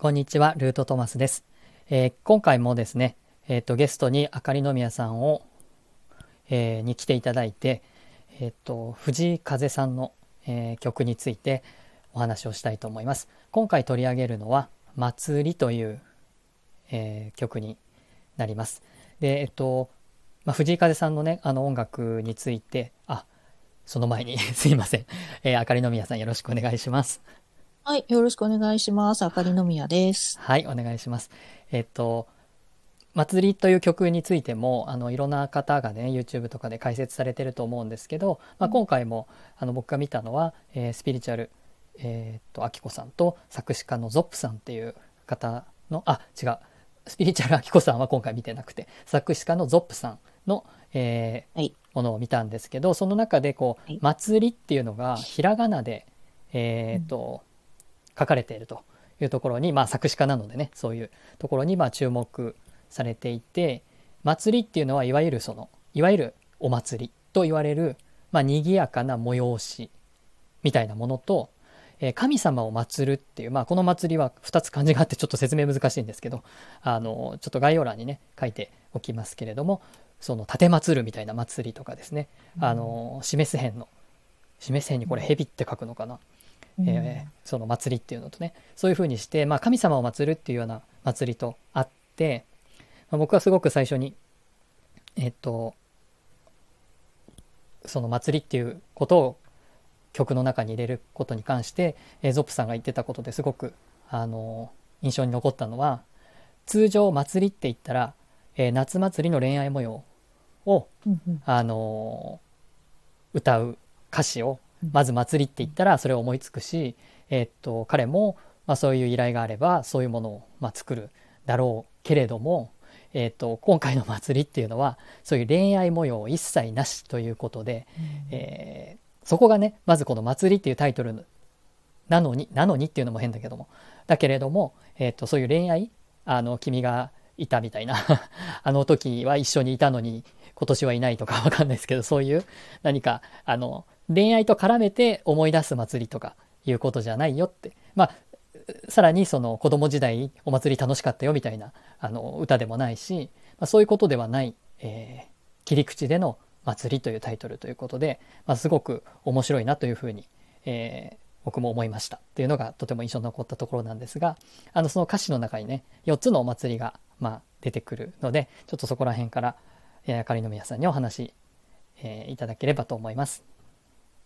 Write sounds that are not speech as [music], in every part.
こんにちは、ルートトマスです。えー今回もですね、えっ、と、ゲストにあかりのみやさんを、えーに来ていただいて、えっ、と、藤井風さんの、えー曲についてお話をしたいと思います。今回取り上げるのは、祭りという、えー曲になります。で、えっ、と、まあ、藤井風さんのね、あの音楽について、あ、その前に [laughs] すいません。えーあかりのみやさんよろしくお願いします。はい、よろしくお願いします。あかりのみやです。はい、お願いします。えっと、祭りという曲についても、あの、いろんな方がね、YouTube とかで解説されてると思うんですけど、まあ、今回も、あの、僕が見たのは、えースピリチュアル、えーっと、あきこさんと作詞家のゾップさんっていう方の、あ、違う、スピリチュアルあきこさんは今回見てなくて、作詞家のゾップさんの、えーはい。ものを見たんですけどその中でこうはい「祭り」っていうのがひらがなで、えーと書かれているというところに、まあ、作詞家なのでねそういうところにまあ注目されていて祭りっていうのはいわゆるそのいわゆるお祭りと言われる、まあ、賑やかな催しみたいなものと、えー神様を祀るっていう、まあ、この祭りは2つ漢字があってちょっと説明難しいんですけどあのちょっと概要欄にね書いておきますけれどもその立て祭るみたいな祭りとかですね、あの示す辺の示す辺にこれ蛇って書くのかな、えーその祭りっていうのとねそういうふうにして、まあ、神様を祀るっていうような祭りとあって、まあ僕はすごく最初にえっとその祭りっていうことを曲の中に入れることに関して、えーゾップさんが言ってたことですごくあの印象に残ったのは通常祭りって言ったら、えー夏祭りの恋愛模様をあの歌う歌詞をうんまず祭りって言ったらそれを思いつくし、えーっと彼も、まあ、そういう依頼があればそういうものを、まあ、作るだろうけれども、えーっと今回の祭りっていうのはそういう恋愛模様一切なしということで、えーそこがねまずこの「祭り」っていうタイトルなのになのにっていうのも変だけどもだけれども、えーっとそういう恋愛あの君がいたみたいな [laughs] あの時は一緒にいたのに今年はいないとかわかんないですけどそういう何かあの恋愛と絡めて思い出す祭りとかいうことじゃないよってまあさらにその子供時代お祭り楽しかったよみたいなあの歌でもないし、まあ、そういうことではない、えー切り口での祭りというタイトルということで、まあ、すごく面白いなというふうに、えー僕も思いましたっていうのがとても印象に残ったところなんですがあのその歌詞の中にね4つのお祭りが、まあ、出てくるのでちょっとそこら辺から、えー、あかりの宮さんにお話、えーいただければと思います。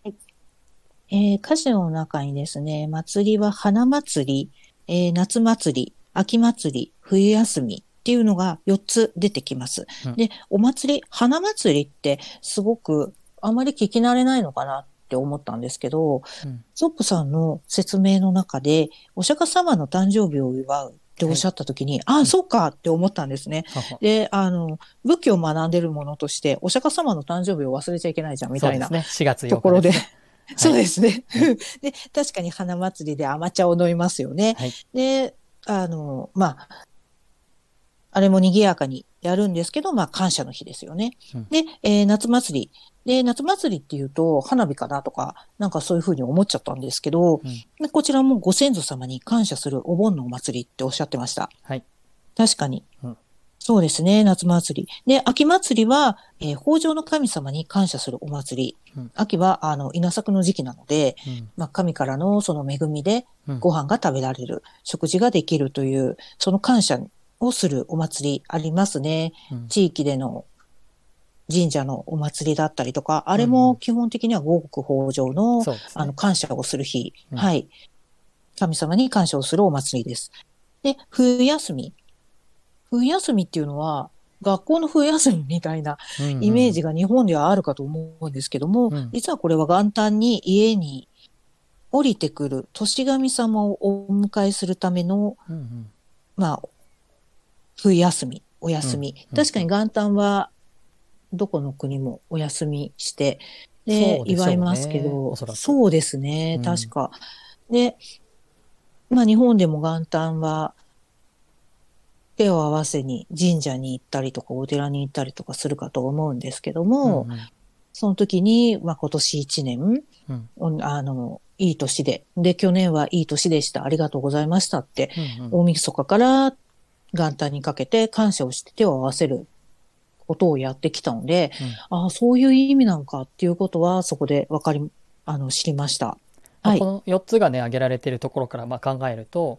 えー歌詞の中にですね、祭りは花祭り、えー夏祭り、秋祭り、冬休みっていうのが4つ出てきます。うん。で、お祭り、花祭りってすごくあまり聞き慣れないのかなって思ったんですけど、うん。ゾップさんの説明の中で、お釈迦様の誕生日を祝うっておっしゃった時に、ああ、そうかって思ったんですね。ははで、あの、仏教を学んでるものとして、お釈迦様の誕生日を忘れちゃいけないじゃん、みたいなそうですね4月8日ところで。そうですね。[laughs] で、確かに花祭りで甘茶を飲みますよね。はいで、あの、まあ、あれも賑やかにやるんですけど、まあ、感謝の日ですよね。うんで、えー夏祭り。で、夏祭りっていうと、花火かなとか、なんかそういうふうに思っちゃったんですけど、うんでこちらもご先祖様に感謝するお盆のお祭りっておっしゃってました。はい確かに。うんそうですね、夏祭り。で、秋祭りは、えー豊穣の神様に感謝するお祭り。うん秋は、あの、稲作の時期なので、うんまあ、神からのその恵みでうんご飯が食べられる、食事ができるという、その感謝をするお祭りありますね。うん地域での神社のお祭りだったりとか、あれうんうもん基本的には五穀豊穣の、そうですねあの、感謝をする日、うんはい。神様に感謝をするお祭りです。で、冬休み。冬休みっていうのは、学校の冬休みみたいなイメージが日本ではあるかと思うんですけども、うん実はこれは元旦に家に降りてくる年神様をお迎えするための、うんうんまあ、冬休み、お休み。うん確かに元旦はどこの国もお休みして、で、で祝いますけど、おそうですね、うん確か。で、まあ日本でも元旦は手を合わせに神社に行ったりとかお寺に行ったりとかするかと思うんですけども、うんうんその時に、まあ、今年一年、うんおあの、いい年で。で、去年はいい年でした。ありがとうございましたって、うんうん大晦日から元旦にかけて感謝をして手を合わせることをやってきたので、ああ、そういう意味なのかっていうことは、そこで分かり、あの、知りました。はいこ。の4つがね挙げられているところからまあ考えると、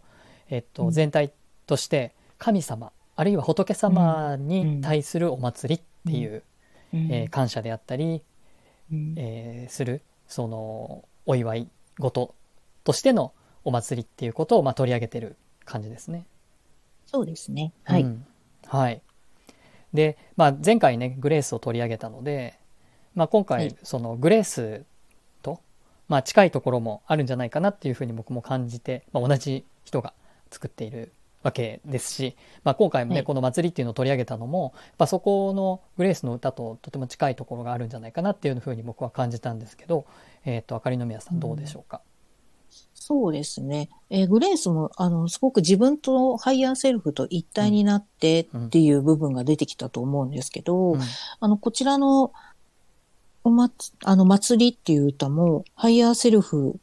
えっと、うん全体として神様あるいは仏様に対するお祭りっていう、うんえー感謝であったり、うんえーするそのお祝い事としてのお祭りっていうことをまあ取り上げてる感じですね。そうですね。はい。うんはい。で、まあ、前回ねグレースを取り上げたので、まあ、今回はいそのグレースと、まあ、近いところもあるんじゃないかなっていうふうに僕も感じて、まあ、同じ人が作っているわけですし、まあ、今回もね、はいこの祭りっていうのを取り上げたのもやっぱそこのグレースの歌ととても近いところがあるんじゃないかなっていうふうに僕は感じたんですけど、えっ、とあかりの宮さんどうでしょうか？そうですね。えーグレースも、あの、すごく自分とハイヤーセルフと一体になってっていう部分が出てきたと思うんですけど、うん。あの、こちらの、おまつ、あの、祭りっていう歌も、ハイヤーセルフ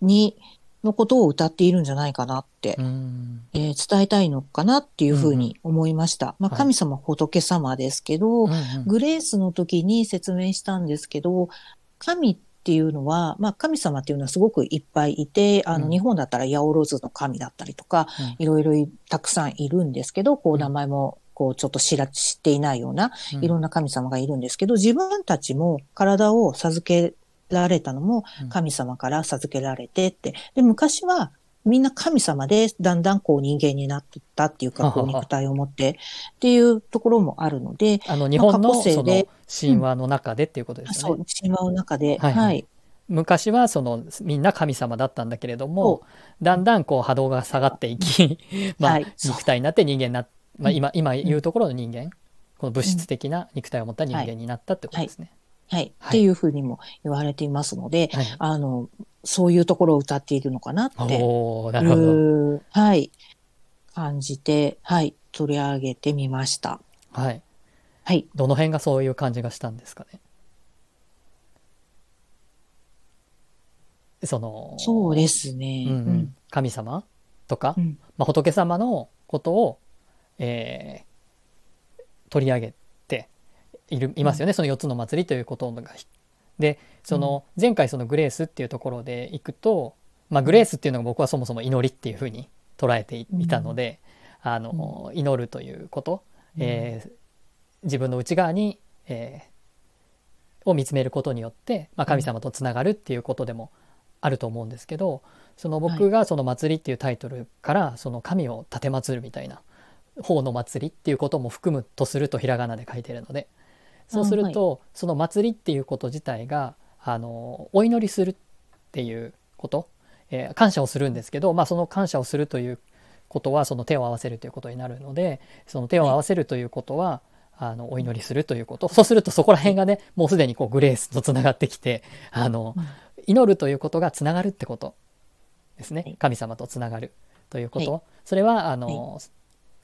に、のことを歌っているんじゃないかなって、うん。えー伝えたいのかなっていうふうに思いました。まあ、はい。神様、仏様ですけど、うんうん。グレースの時に説明したんですけど、神っていうのは、まあ神様っていうのはすごくいっぱいいて、あのうん。日本だったら八百万の神だったりとか、いろいろいたくさんいるんですけど、こううん。名前もこうちょっと知ら、知っていないようなうん。いろんな神様がいるんですけど、自分たちも体を授けられたのもうん。神様から授けられてって。で、昔はみんな神様でだんだんこう人間になってったっていうか、[laughs] こう肉体を持ってっていうところもあるので、あの日本過のその神話の中でっていうことですそうよね。、神話の中で、ははい。い、昔はそのみんな神様だったんだけれどもだんだんこう波動が下がっていき、[laughs] まあ肉体になって人間になっ、まあ、うん今今言うところの人間、この物質的な肉体を持った人間になったってことですね。はい、はい。っていうふうにも言われていますので、はい。あの、そういうところを歌っているのかなっておおなるほど。はい、感じて、はい、取り上げてみました。はい。はい。どの辺がそういう感じがしたんですかね？そのそうですね。うんうん。神様とか、うん。まあ、仏様のことを、えー取り上げているいますよね、その4つの祭りということが。でその前回そのグレースっていうところでいくと、まあ、グレースっていうのが僕はそもそも祈りっていうふうに捉えていいたので、あの祈るということ、えー自分の内側に、えーを見つめることによって、まあ、神様とつながるっていうことでもあると思うんですけどその僕がその「祭り」っていうタイトルからその神を奉るみたいな方の祭りっていうことも含むとするとひらがなで書いてるのでそうするとその祭りっていうこと自体があのお祈りするっていうこと、えー感謝をするんですけど、まあ、その感謝をするということはその手を合わせるということになるのでその手を合わせるということは、あのお祈りするということ。そうするとそこら辺がねもうすでにこうグレースとつながってきてあの、うん。祈るということがつながるってことですね、はい。神様とつながるということ、はそれはあの、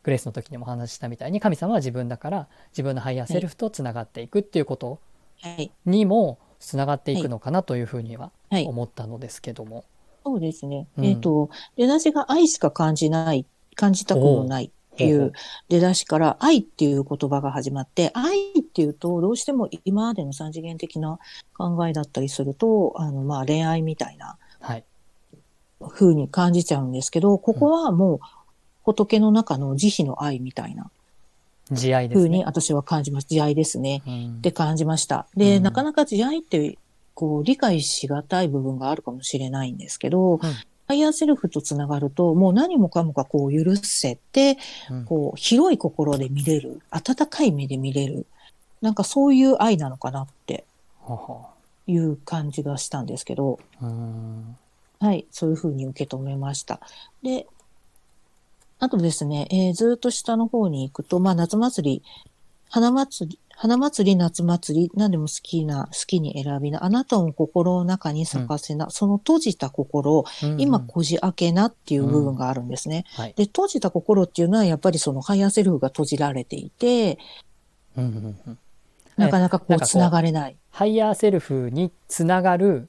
グレースの時にもお話ししたみたいに神様は自分だから自分のハイヤーセルフとつながっていくっていうことはい。にもつながっていくのかなというふうにははい。思ったのですけども。そうですね。うん。えっ、と、出だしが愛しか感じない、感じたくもないいほう出だしから愛っていう言葉が始まって、愛っていうとどうしても今までの三次元的な考えだったりすると、あの、まあ恋愛みたいなはい、風に感じちゃうんですけど、ここはもう仏の中の慈悲の愛みたいな慈愛です風にね。私は感じます。慈愛ですね。うんって感じました。で、うんなかなか慈愛って、こう、理解しがたい部分があるかもしれないんですけど、ハイヤーセルフとつながると、もう何もかもがこう許せて、うん。こう、広い心で見れる、温かい目で見れる、なんかそういう愛なのかなっていう感じがしたんですけど、ううん。はい、そういうふうに受け止めました。で、あとですね、えーずっと下の方に行くと、まあ、夏祭り、花祭り、花祭り、夏祭り、何でも好きな、好きに選びな、あなたを心の中に咲かせな、その閉じた心、うん。今、こじ開けなっていう部分があるんですね。はい。で、閉じた心っていうのは、やっぱりそのハイヤーセルフが閉じられていて、うんうんうん。なかなかこうう繋がれない。ハイヤーセルフにつながる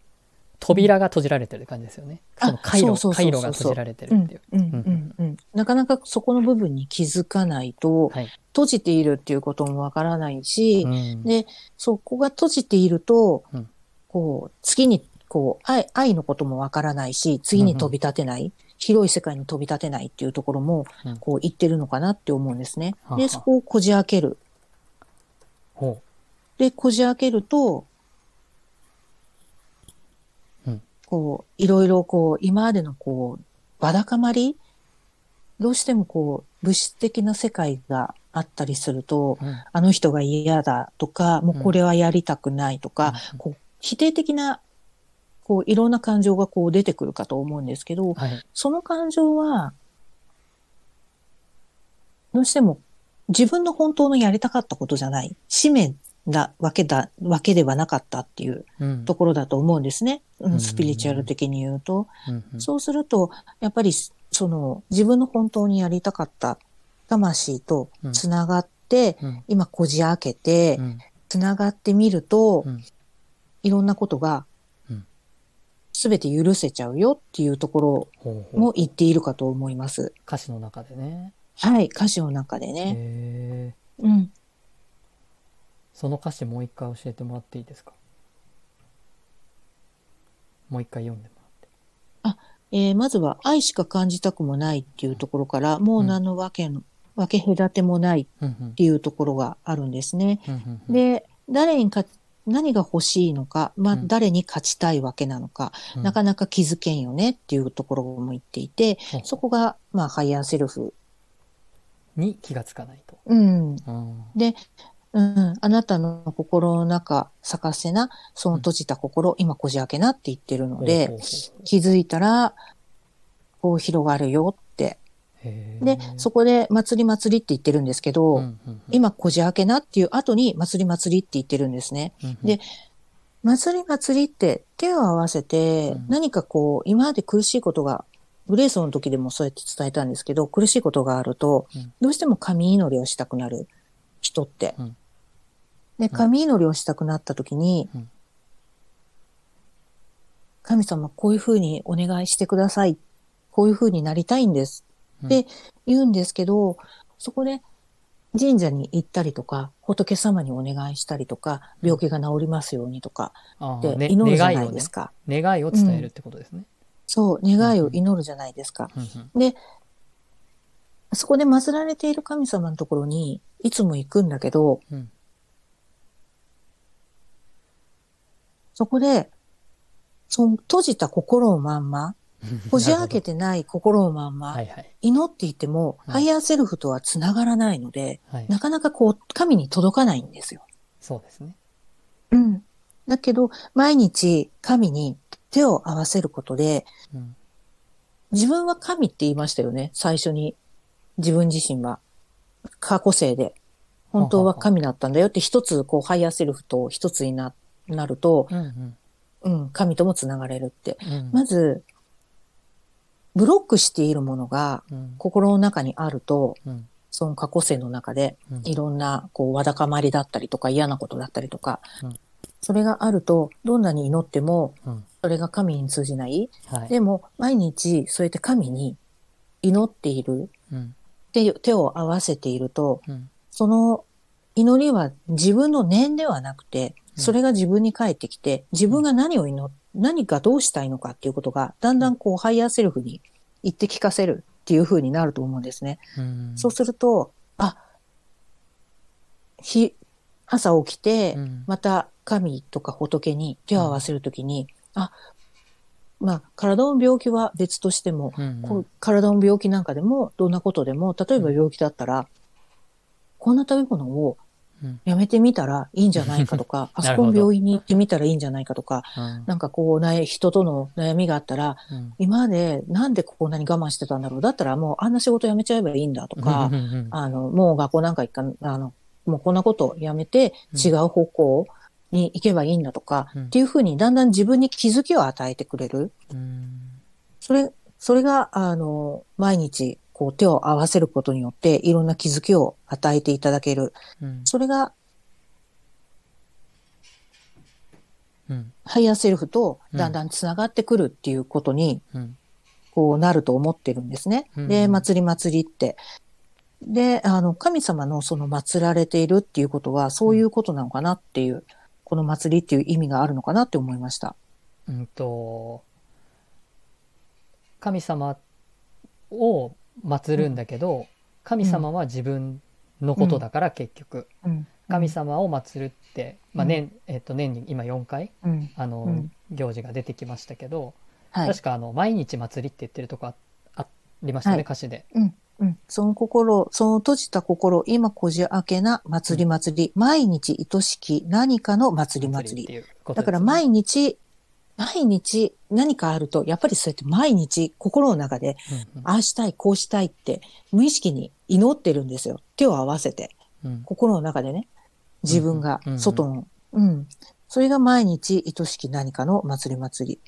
扉が閉じられてる感じですよね。あその回路、回路が閉じられてるっていう。うんうんうんなかなかそこの部分に気づかないと、はい。閉じているっていうこともわからないし、うんで、そこが閉じていると、うんこう、次に、こう愛、愛のこともわからないし、次に飛び立てない、広い世界に飛び立てないっていうところもうん、こう言ってるのかなって思うんですね。ははで、そこをこじ開ける。ほで、こじ開けると、うんこう、いろいろこう、今までのこう、わだかまりどうしてもこう、物質的な世界があったりすると、う。うんあの人が嫌だとか、もうこれはやりたくないとか、うんこう否定的な、こう、いろんな感情がこう出てくるかと思うんですけど、はい。その感情は、どうしても自分の本当のやりたかったことじゃない、使命なわけだ、わけではなかったっていううん。ところだと思うんですね。ううんん、スピリチュアル的に言うと。うんうんそうすると、やっぱり、その、自分の本当にやりたかった魂とつながって、うん今こじ開けてう、んつながってみると、うんいろんなことがうん、すべて許せちゃうよっていうところほうほうも言っているかと思います。歌詞の中でね。はい、歌詞の中でね。うん。その歌詞もう一回教えてもらっていいですか？もう一回読んでもらって。えーまずは、愛しか感じたくもないっていうところから、もう何のわけの、わけ隔てもないっうんうんていうところがあるんですね。うん。うん。うん、で、誰にか、何が欲しいのか、まあ、うん。誰に勝ちたいわけなのか、うん。なかなか気づけんよねっていうところも言っていて、ほうそこが、まあ、ハイヤーセルフ。に気がつかないと。うん。うん。で、うん、あなたの心の中、咲かせな、その閉じた心、今こじ開けなって言ってるので、気づいたら、こう広がるよって。で、そこで祭り祭りって言ってるんですけど、うんうんうん。今こじ開けなっていう後に祭り祭りって言ってるんですね。うんうん。で祭り祭りって手を合わせてうん。何かこう、今まで苦しいことが、グレースの時でもそうやって伝えたんですけど、苦しいことがあるとうん、どうしても神祈りをしたくなる人って。うんで、神祈りをしたくなった時に、うん神様こういうふうにお願いしてください。こういうふうになりたいんです。って言うんですけど、そこで神社に行ったりとか、仏様にお願いしたりとか、病気が治りますようにとか、で、祈るじゃないですか。願いを伝えるってことですね。そう、願いを祈るじゃないですか。で、そこで祀られている神様のところにいつも行くんだけど、うんそこで、その閉じた心をまんま、こじ開けてない心をまんま、はいはい。祈っていても、うんハイヤーセルフとは繋がらないので、はい。なかなかこう、神に届かないんですよ。そうですね。うん。だけど、毎日神に手を合わせることで、うん自分は神って言いましたよね。最初に。自分自身は。過去生で。本当は神だったんだよって一つ、こう、ハイヤーセルフと一つにななると、うんうん。うん、神とも繋がれるって。うん。まず、ブロックしているものがうん。心の中にあると、うん。その過去生の中でうん。いろんな、こう、わだかまりだったりとか嫌なことだったりとか、うん。それがあると、どんなに祈っても、うん。それが神に通じない。はい。でも、毎日、そうやって神に祈っている、うん。手手を合わせていると、うん。その祈りは自分の念ではなくて、うんそれが自分に返ってきて、自分が何を祈っ、何かどうしたいのかっていうことが、だんだんこう、ハイヤーセルフに言って聞かせるっていう風になると思うんですね。うん。そうすると、あ、ひ、朝起きてう、ん。また神とか仏に手を合わせるときに、あ、まあ、体の病気は別としても、うんこう体の病気なんかでも、どんなことでも、例えば病気だったら、こんな食べ物をうんやめてみたらいいんじゃないかとか、[laughs] あそこの病院に行ってみたらいいんじゃないかとか、うん。なんかこう、な人との悩みがあったら、うん。今までなんでこんなに我慢してたんだろう？だったらもうあんな仕事辞めちゃえばいいんだとか、あの、もう学校なんか行かん、あの、もうこんなことやめて違う方向に行けばいいんだとか、うん。っていうふうにだんだん自分に気づきを与えてくれる。うん。それ、それが、あの、毎日、こう手を合わせることによって、いろんな気づきを与えていただける。うんそれが、うん。ハイヤーセルフとだんだんつながってくるっていうことに、うん。こうなると思ってるんですね。うんで、祭り祭りって。で、あの、神様のその祀られているっていうことは、そういうことなのかなっていう、この祭りっていう意味があるのかなって思いました。うんと、神様を祀るんだけど、神様は自分のことだから結局、うん。神様を祀るって、まあうん年、えっと年に今4回、うん。あの、うん行事が出てきましたけど、はい。確かあの、毎日祭りって言ってるとこあありましたね、はい歌詞で。うん。その心、その閉じた心、今こじ開けな祭り祭り、毎日愛しき何かの祭り祭り。っていうことだから毎日、毎日何かあると、やっぱりそうやって毎日心の中で、うんああしたい、こうしたいって、無意識に祈ってるんですよ。手を合わせて。うん。うん心の中でね、自分がうんうん外の、うん。それが毎日愛しき何かの祭り祭り。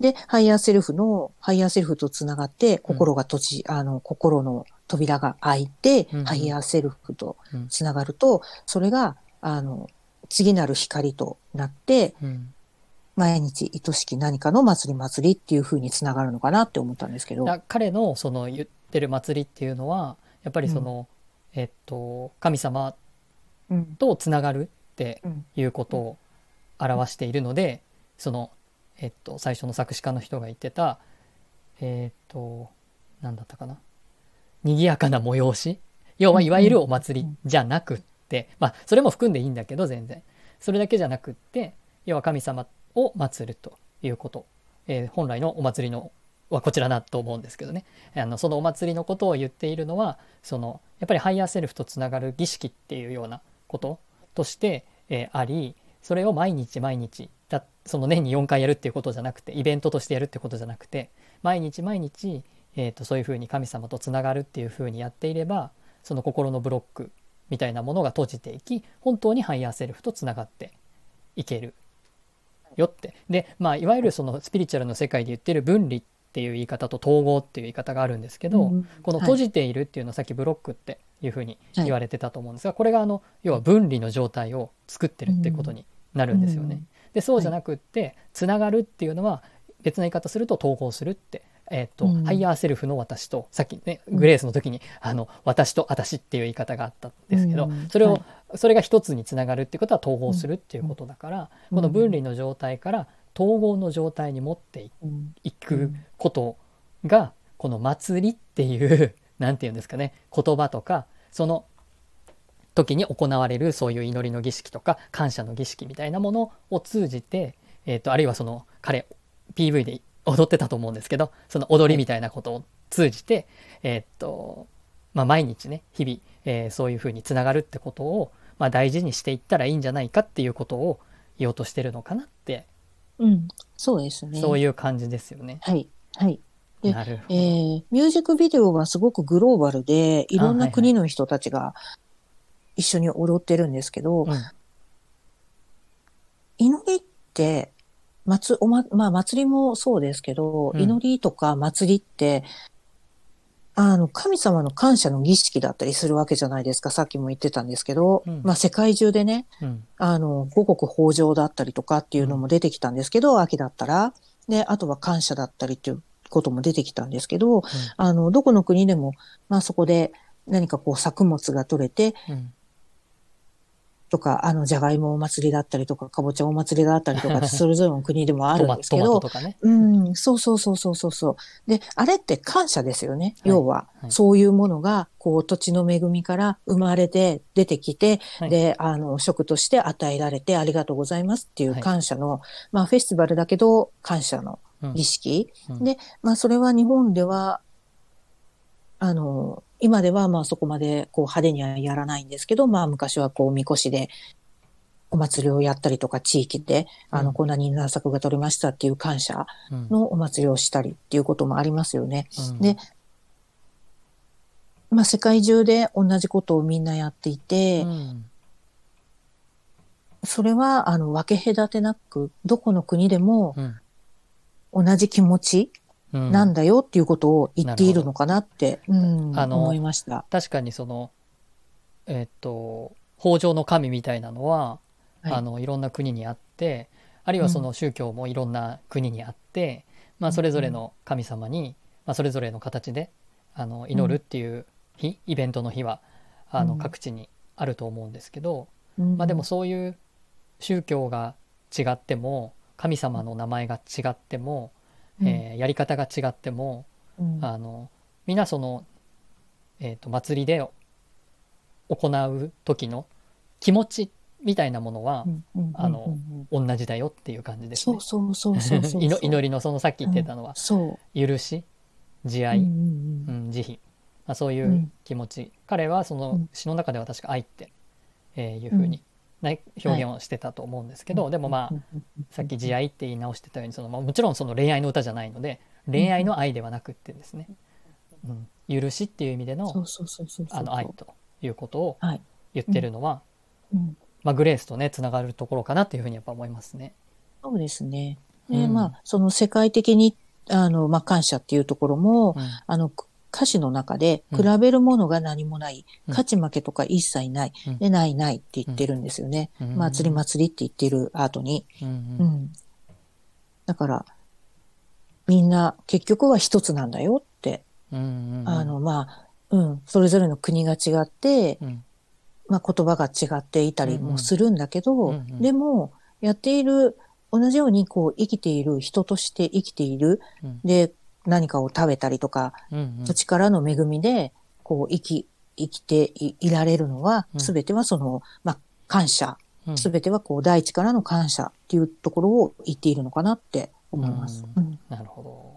で、ハイヤーセルフの、ハイヤーセルフとつながって、心が閉じ、あの、心の扉が開いて、うんうん。ハイヤーセルフとうん。つながると、それが、あの、次なる光となって、うん毎日愛しき何かの祭り祭りっていう風につながるのかなって思ったんですけど。だ彼のその言ってる祭りっていうのはやっぱりその、えっと神様うん。とつながるってうん。いうことを表しているのでそのえっと最初の作詞家の人が言ってたえっと何だったかな賑やかな催し？要はいわゆるお祭りじゃなくってまあそれも含んでいいんだけど全然それだけじゃなくって要は神様を祀るということ、えー本来のお祭りのはこちらだと思うんですけどね。あのそのお祭りのことを言っているのはそのやっぱりハイヤーセルフとつながる儀式っていうようなこととして、えーありそれを毎日毎日だその年に4回やるっていうことじゃなくてイベントとしてやるってことじゃなくて毎日毎日、えー、とそういうふうに神様とつながるっていうふうにやっていればその心のブロックみたいなものが閉じていき本当にハイヤーセルフとつながっていける。よって。でまあいわゆるそのスピリチュアルの世界で言ってる分離っていう言い方と統合っていう言い方があるんですけど、うんこの閉じているっていうのはさっきブロックっていうふうにはい。言われてたと思うんですが、これがあの要は分離の状態を作ってるってことになるんですよね。うんでそうじゃなくってつながるっていうのは別な言い方すると統合するって、えーっとうんハイヤーセルフの私とさっきねグレースの時に、あの私と私っていう言い方があったんですけど、うん。それを、はいそれが一つにつながるっていうことは統合するっていうことだから、うん。この分離の状態から統合の状態に持っていくことがこの祭りっていう [laughs] なんて言うんですかね言葉とかその時に行われるそういう祈りの儀式とか感謝の儀式みたいなものを通じて、えー、とあるいはその彼 PV で踊ってたと思うんですけどその踊りみたいなことを通じて、えーっとまあ、毎日ね日々、えーそういうふうにつながるってことを、まあ、大事にしていったらいいんじゃないかっていうことを言おうとしてるのかなって、うん。そうですね。そういう感じですよね。はい。はい。でなるほど。えーミュージックビデオはすごくグローバルで、いろんない国の人たちが一緒に踊ってるんですけど、うん祈りって、祭おま、まあ祭りもそうですけど、うん祈りとか祭りって、あの、神様の感謝の儀式だったりするわけじゃないですか。さっきも言ってたんですけど、うん。まあ世界中でね、うん。あの、五穀豊穣だったりとかっていうのも出てきたんですけど、秋だったら。で、あとは感謝だったりっていうことも出てきたんですけど、あの、どこの国でも、まあそこで何かこう作物が取れて、うんとか、あの、じゃがいもお祭りだったりとか、かぼちゃお祭りがあったりとか [laughs] それぞれの国でもあるんですけど、とかね。うん、そうそうそうそうそうそう。で、あれって感謝ですよね。要は、はいそういうものが、こう、土地の恵みから生まれて出てきて、はいで、あの、食として与えられてありがとうございますっていうはい感謝の、まあ、フェスティバルだけど、感謝のうん儀式。うんで、まあ、それは日本では、あの、今ではまあそこまでこう派手にはやらないんですけど、まあ昔はこう、みこしでお祭りをやったりとか、地域で、あの、うんこんなに稲作が取れましたっていう感謝うん。のお祭りをしたりっていうこともありますよね。うん。でまあ世界中で同じことをみんなやっていて、うん。それはあの分け隔てなく、どこの国でもうん。同じ気持ちうんなんだよっていうことを言っているのかなって、うん、あの思いました。確かにそのえっと豊穣の神みたいなのは、はい。あのいろんな国にあってあるいはその宗教もいろんな国にあって、まあ、それぞれの神様に、まあ、それぞれの形であの祈るっていう日、イベントの日はあのうん。各地にあると思うんですけど、うん。まあ、でもそういう宗教が違っても神様の名前が違っても、えーやり方が違ってもうん。あのみんなその、えー、と祭りで行う時の気持ちみたいなものはあの同じだよっていう感じですね。そう。そうそうそう [laughs] 祈祈りのそのさっき言ってたのはそう。許し慈愛、うんうんうん、慈悲、まあ、そういううん。気持ち、彼はそうのん。詩の中では確か愛って、えーいうふうに、ね表現をしてたと思うんですけど、でもまあさっき慈愛って言い直してたようにその、まあ、もちろんその恋愛の歌じゃないので恋愛の愛ではなくってですね、うん、許しっていう意味での愛ということをはい。言ってるのは、うん。まあ、グレースとねつながるところかなっていうふうにやっぱ思いますね。そうですね。で、うん。まあ、その世界的に、あの、まあ、感謝っていうところも、うん。あの、歌詞の中で、うん。比べるものが何もない、うん。勝ち負けとか一切ない、うん。で、ないないって言ってるんですよね。うん。祭り祭りって言ってる後に。うん。ううん。ん。だから、みんな結局は一つなんだよって、あの、まあ、うん、それぞれの国が違って、うん。まあ、言葉が違っていたりもするんだけど、でも、やっている、同じようにこう生きている人として生きている。うん。で、何かを食べたりとか、うんうん土地からの恵みで、こう生き、生きていいられるのは、うんすべてはその、まあ、感謝。うんすべてはこう大地からの感謝っていうところを言っているのかなって思います。ううんなるほど。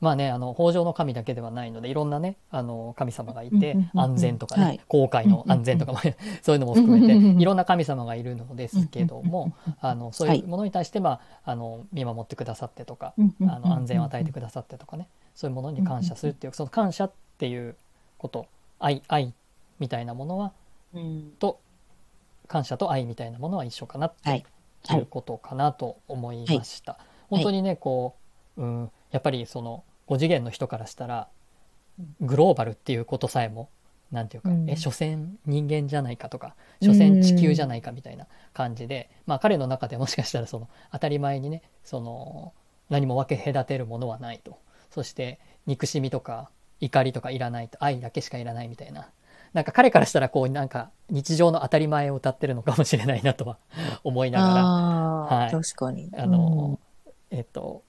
まあね、あの、北条の神だけではないので、いろんなね、あの、神様がいて安全とかね、はい。航海の安全とかも、[laughs] そういうのも含めて、いろんな神様がいるのですけども、あの、そういうものに対して、まあ、あの、見守ってくださってとか、あの、安全を与えてくださってとかね、そういうものに感謝するっていう、その感謝っていうこと、愛、愛みたいなものは、うん。と、感謝と愛みたいなものは一緒かなってい。うことかなと思いました。本当にねこう、うん、やっぱりその5次元の人からしたらグローバルっていうことさえもなんていうか、うん。え所詮人間じゃないかとか所詮地球じゃないかみたいな感じで、まあ彼の中でもしかしたらその当たり前にねその何も分け隔てるものはないと。そして憎しみとか怒りとかいらないと愛だけしかいらないみたいな。なんか彼からしたらこうなんか日常の当たり前を歌ってるのかもしれないなとは思いながらはい。確かに。あの、えっと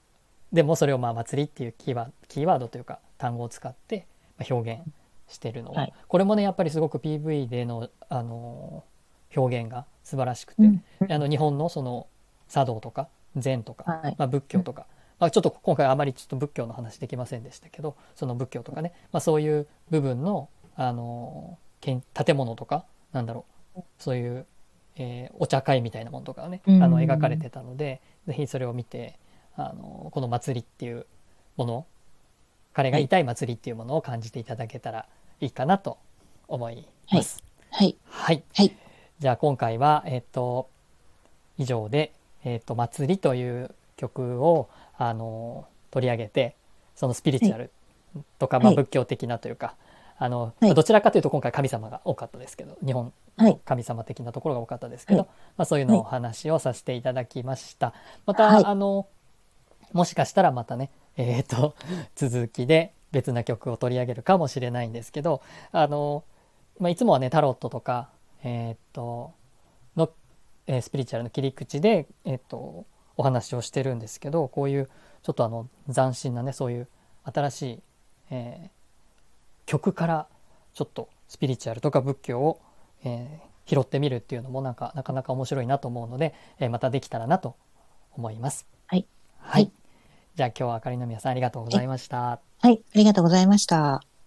でもそれをまあ祭りっていうキーワーキーワードというか単語を使ってまあ表現してるのは、はい。これもねやっぱりすごく PV でのあの表現が素晴らしくて、うんあの日本のその茶道とか禅とか、はい。まあ、仏教とか、まあ、ちょっと今回あまりちょっと仏教の話できませんでしたけどその仏教とかね、まあ、そういう部分のあの建建物とかなんだろう。そういう、えーお茶会みたいなものとかがね、うん。あの描かれてたのでぜひそれを見てあのこの祭りっていうもの彼がいたい祭りっていうものを感じていただけたらいいかなと思います。はい。はい、はい。じゃあ今回は、えっと、以上で、えっと、祭りという曲を、あの、取り上げて、そのスピリチュアルとか、まあはい仏教的なというか、あの、はいどちらかというと今回神様が多かったですけど、日本はい。神様的なところが多かったですけど、はいまあそういうのをお話をさせていただきました。また、はいあの、もしかしたらまたね、えっ、と、続きで別な曲を取り上げるかもしれないんですけど、あの、まあ、いつもはね、タロットとか、えっ、と、の、えースピリチュアルの切り口で、えっ、と、お話をしてるんですけど、こういう、ちょっとあの、斬新なね、そういう新しい、えー曲から、ちょっとスピリチュアルとか仏教を、えー拾ってみるっていうのもなんかなかなか面白いなと思うので、えーまたできたらなと思います。はい。はい。じゃあ今日はあかりの皆さんありがとうございました。はい。ありがとうございました。